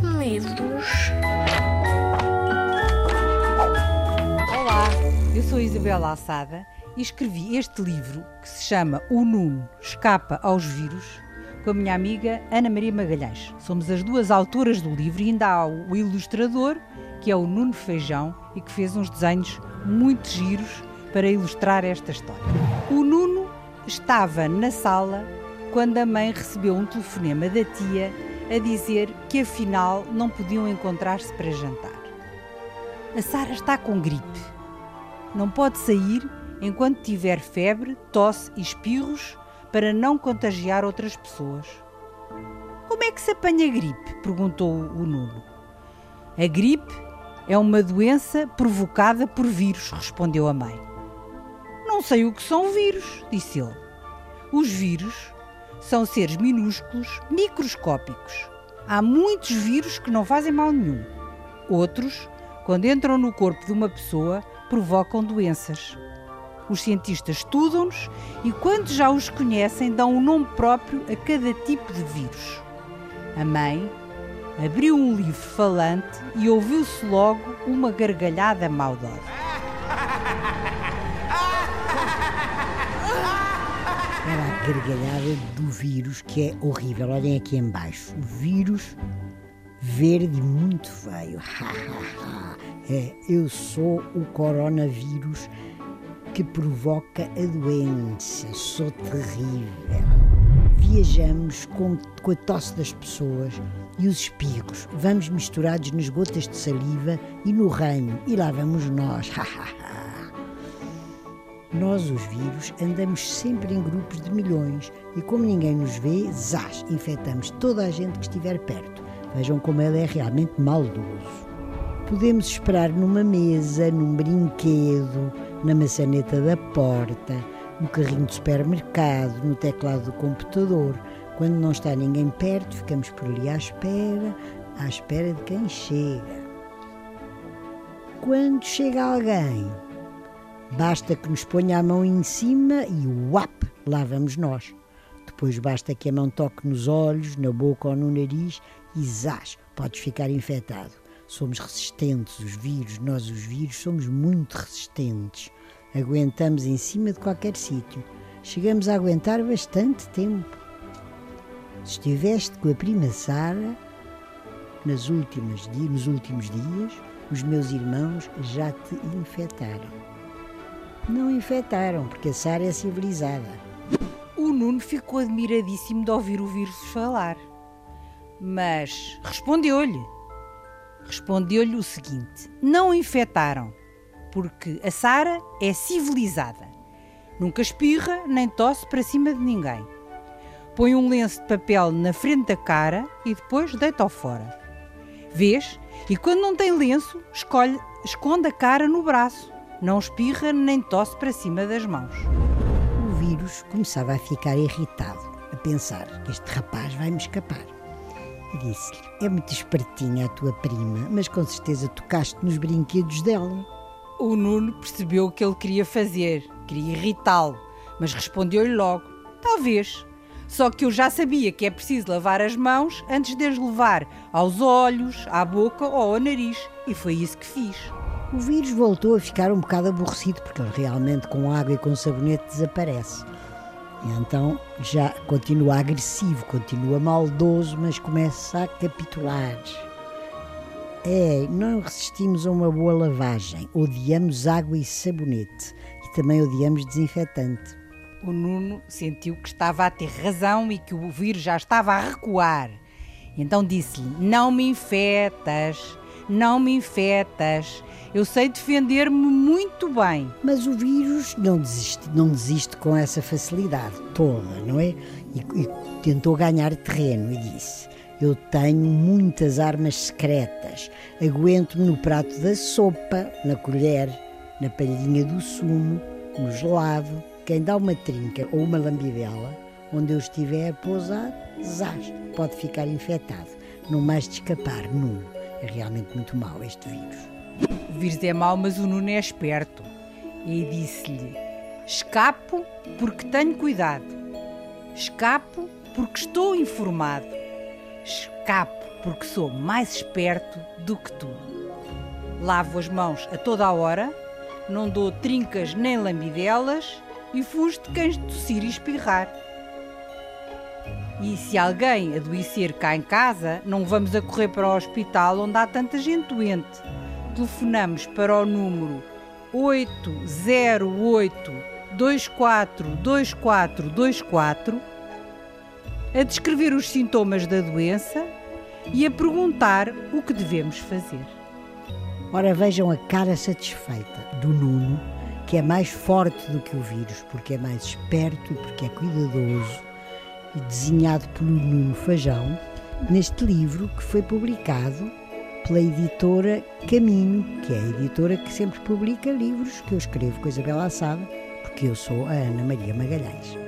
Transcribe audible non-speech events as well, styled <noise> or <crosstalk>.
livros. Olá, eu sou Isabela Assada e escrevi este livro que se chama O Nuno Escapa aos Vírus com a minha amiga Ana Maria Magalhães. Somos as duas autoras do livro e ainda há o ilustrador, que é o Nuno Feijão e que fez uns desenhos muito giros para ilustrar esta história. O Nuno estava na sala quando a mãe recebeu um telefonema da tia a dizer que afinal não podiam encontrar-se para jantar. A Sara está com gripe. Não pode sair enquanto tiver febre, tosse e espirros para não contagiar outras pessoas. Como é que se apanha gripe? perguntou o Nuno. A gripe é uma doença provocada por vírus, respondeu a mãe. Não sei o que são vírus, disse ele. Os vírus são seres minúsculos, microscópicos. Há muitos vírus que não fazem mal nenhum. Outros, quando entram no corpo de uma pessoa, provocam doenças. Os cientistas estudam-nos e, quando já os conhecem, dão um nome próprio a cada tipo de vírus. A mãe abriu um livro falante e ouviu-se logo uma gargalhada maldosa. Gargalhada do vírus que é horrível. Olhem aqui embaixo. Vírus verde muito feio. <laughs> é, eu sou o coronavírus que provoca a doença. Sou terrível. Viajamos com, com a tosse das pessoas e os espirros. Vamos misturados nas gotas de saliva e no ranho. E lá vamos nós. <laughs> Nós, os vírus, andamos sempre em grupos de milhões e, como ninguém nos vê, zás, infectamos toda a gente que estiver perto. Vejam como ele é realmente maldoso. Podemos esperar numa mesa, num brinquedo, na maçaneta da porta, no carrinho de supermercado, no teclado do computador. Quando não está ninguém perto, ficamos por ali à espera, à espera de quem chega. Quando chega alguém, basta que nos ponha a mão em cima e uap, lá vamos nós. Depois basta que a mão toque nos olhos, na boca ou no nariz e zás, podes ficar infectado. Somos resistentes, os vírus, nós os vírus somos muito resistentes. Aguentamos em cima de qualquer sítio. Chegamos a aguentar bastante tempo. Se estiveste com a prima Sara, nas últimas, nos últimos dias, os meus irmãos já te infectaram. Não infectaram, porque a Sara é civilizada. O Nuno ficou admiradíssimo de ouvir o vírus falar. Mas respondeu-lhe. Respondeu-lhe o seguinte: Não infectaram, porque a Sara é civilizada. Nunca espirra nem tosse para cima de ninguém. Põe um lenço de papel na frente da cara e depois deita-o fora. Vês? E quando não tem lenço, escolhe, esconde a cara no braço. Não espirra nem tosse para cima das mãos. O vírus começava a ficar irritado, a pensar: este rapaz vai me escapar. E disse-lhe: É muito espertinha a tua prima, mas com certeza tocaste nos brinquedos dela. O Nuno percebeu o que ele queria fazer, queria irritá-lo, mas respondeu-lhe logo: Talvez. Só que eu já sabia que é preciso lavar as mãos antes de as levar aos olhos, à boca ou ao nariz, e foi isso que fiz. O vírus voltou a ficar um bocado aborrecido, porque ele realmente com água e com sabonete desaparece. E então já continua agressivo, continua maldoso, mas começa a capitular. É, não resistimos a uma boa lavagem, odiamos água e sabonete e também odiamos desinfetante. O Nuno sentiu que estava a ter razão e que o vírus já estava a recuar. Então disse-lhe: Não me infetas, não me infetas. Eu sei defender-me muito bem. Mas o vírus não desiste, não desiste com essa facilidade toda, não é? E, e tentou ganhar terreno e disse: Eu tenho muitas armas secretas. Aguento-me no prato da sopa, na colher, na palhinha do sumo, no gelado. Quem dá uma trinca ou uma lambidela, onde eu estiver a pousar, zás, pode ficar infectado. Não mais de escapar, Nuno. É realmente muito mau este vírus. O vírus é mau, mas o Nuno é esperto. E disse-lhe: Escapo porque tenho cuidado. Escapo porque estou informado. Escapo porque sou mais esperto do que tu. Lavo as mãos a toda a hora, não dou trincas nem lambidelas e fujo de cães de tossir e espirrar. E se alguém adoecer cá em casa, não vamos a correr para o hospital onde há tanta gente doente. Telefonamos para o número 808 242424 a descrever os sintomas da doença e a perguntar o que devemos fazer. Ora, vejam a cara satisfeita do Nuno, que é mais forte do que o vírus, porque é mais esperto e porque é cuidadoso, e desenhado pelo Nuno Fajão, neste livro que foi publicado pela editora Caminho, que é a editora que sempre publica livros que eu escrevo com a Isabel Assada, porque eu sou a Ana Maria Magalhães.